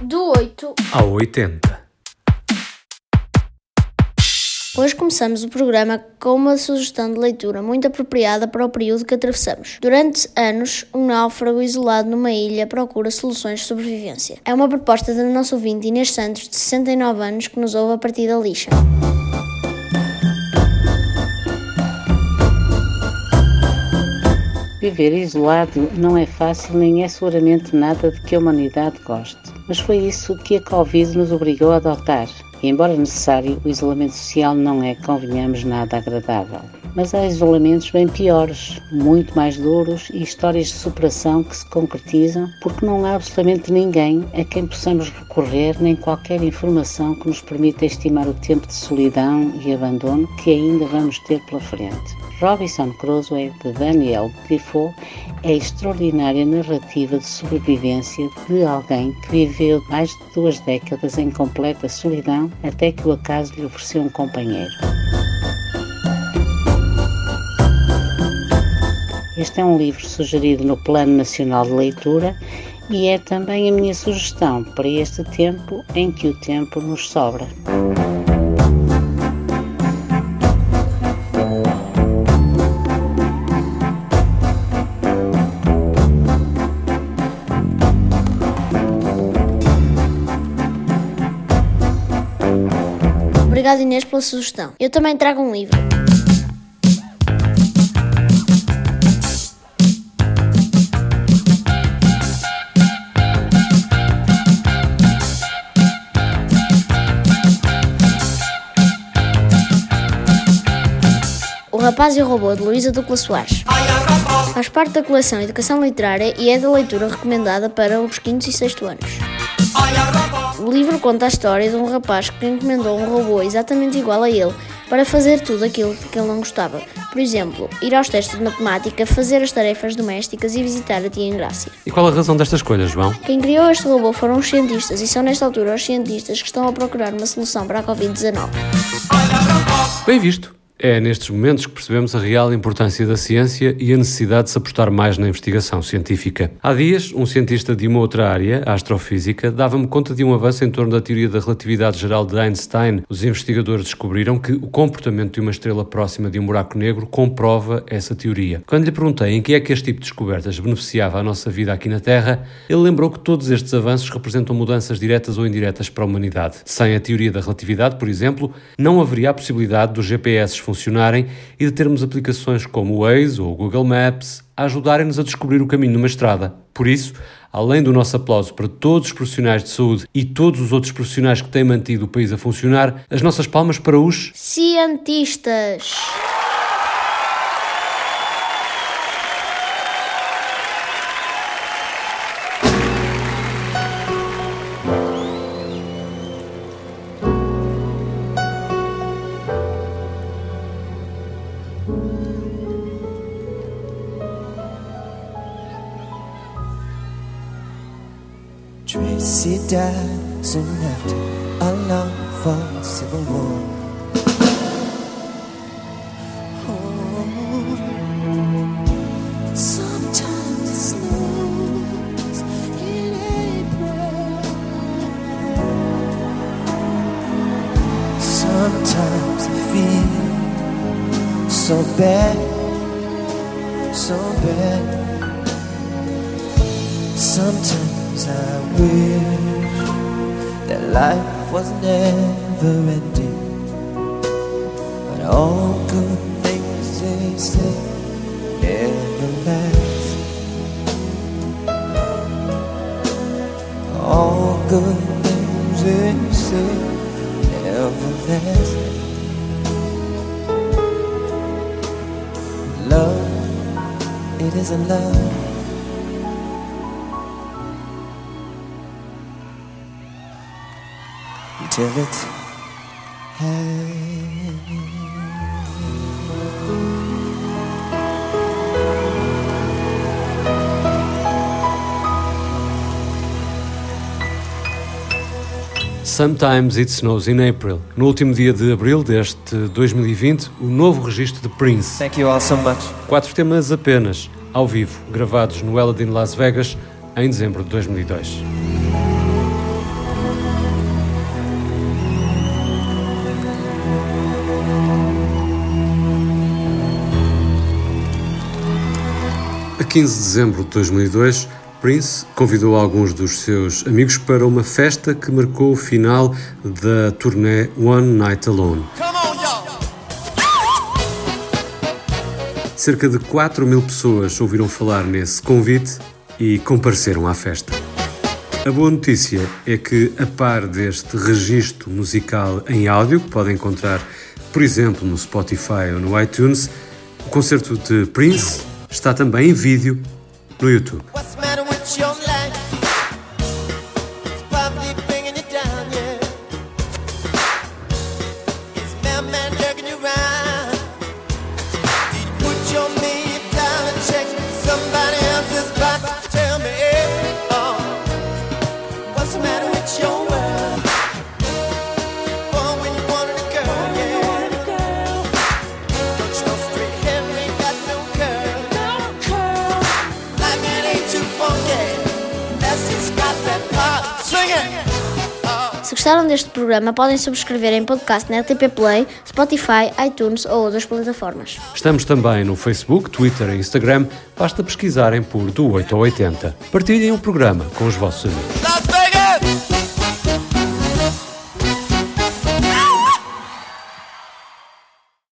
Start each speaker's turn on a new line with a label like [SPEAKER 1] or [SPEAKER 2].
[SPEAKER 1] Do 8
[SPEAKER 2] ao 80.
[SPEAKER 1] Hoje começamos o programa com uma sugestão de leitura muito apropriada para o período que atravessamos. Durante anos, um náufrago isolado numa ilha procura soluções de sobrevivência. É uma proposta da nossa ouvinte Inês Santos, de 69 anos, que nos ouve a partir da lixa.
[SPEAKER 3] Viver isolado não é fácil nem é seguramente nada de que a humanidade goste. Mas foi isso que a Covid nos obrigou a adotar. E, embora necessário, o isolamento social não é, convenhamos, nada agradável. Mas há isolamentos bem piores, muito mais duros e histórias de superação que se concretizam porque não há absolutamente ninguém a quem possamos recorrer nem qualquer informação que nos permita estimar o tempo de solidão e abandono que ainda vamos ter pela frente. Robinson Crusoe, de Daniel Defoe, é a extraordinária narrativa de sobrevivência de alguém que viveu mais de duas décadas em completa solidão até que o acaso lhe ofereceu um companheiro. Este é um livro sugerido no Plano Nacional de Leitura e é também a minha sugestão para este tempo em que o tempo nos sobra.
[SPEAKER 1] Obrigado Inês pela sugestão. Eu também trago um livro. O Rapaz e o Robô, de Luísa Ducla Soares. Faz parte da coleção Educação Literária e é da leitura recomendada para os quintos e sexto anos. O livro conta a história de um rapaz que encomendou um robô exatamente igual a ele para fazer tudo aquilo que ele não gostava. Por exemplo, ir aos testes de matemática, fazer as tarefas domésticas e visitar a tia Engrácia.
[SPEAKER 2] E qual a razão desta escolha, João?
[SPEAKER 1] Quem criou este robô foram os cientistas e são nesta altura os cientistas que estão a procurar uma solução para a Covid-19.
[SPEAKER 2] Bem visto. É nestes momentos que percebemos a real importância da ciência e a necessidade de se apostar mais na investigação científica. Há dias, um cientista de uma outra área, a astrofísica, dava-me conta de um avanço em torno da teoria da relatividade geral de Einstein. Os investigadores descobriram que o comportamento de uma estrela próxima de um buraco negro comprova essa teoria. Quando lhe perguntei em que é que este tipo de descobertas beneficiava a nossa vida aqui na Terra, ele lembrou que todos estes avanços representam mudanças diretas ou indiretas para a humanidade. Sem a teoria da relatividade, por exemplo, não haveria a possibilidade dos GPS funcionarem e de termos aplicações como o Waze ou o Google Maps a ajudarem-nos a descobrir o caminho numa estrada. Por isso, além do nosso aplauso para todos os profissionais de saúde e todos os outros profissionais que têm mantido o país a funcionar, as nossas palmas para os
[SPEAKER 1] Cientistas!
[SPEAKER 4] Tracy died soon after a long fought civil war. Oh, sometimes it snows in April. Sometimes I feel so bad, so bad. Sometimes I wish that life was never ending. But all good things they say never last. All good things they say never last. Love, it isn't love. It's
[SPEAKER 2] Sometimes It Snows in April. No último dia de abril deste 2020, o novo registro de Prince.
[SPEAKER 4] Thank you all so much.
[SPEAKER 2] Quatro temas apenas, ao vivo, gravados no Aladdin Las Vegas em dezembro de 2002. 15 de dezembro de 2002, Prince convidou alguns dos seus amigos para uma festa que marcou o final da turnê One Night Alone. Cerca de 4 mil pessoas ouviram falar nesse convite e compareceram à festa. A boa notícia é que, a par deste registro musical em áudio, que podem encontrar, por exemplo, no Spotify ou no iTunes, o concerto de Prince está também em vídeo no YouTube.
[SPEAKER 1] Gostaram deste programa, podem subscrever em podcast na RTP Play, Spotify, iTunes ou outras plataformas.
[SPEAKER 2] Estamos também no Facebook, Twitter e Instagram. Basta pesquisarem por do 8 ao 80. Partilhem o programa com os vossos amigos.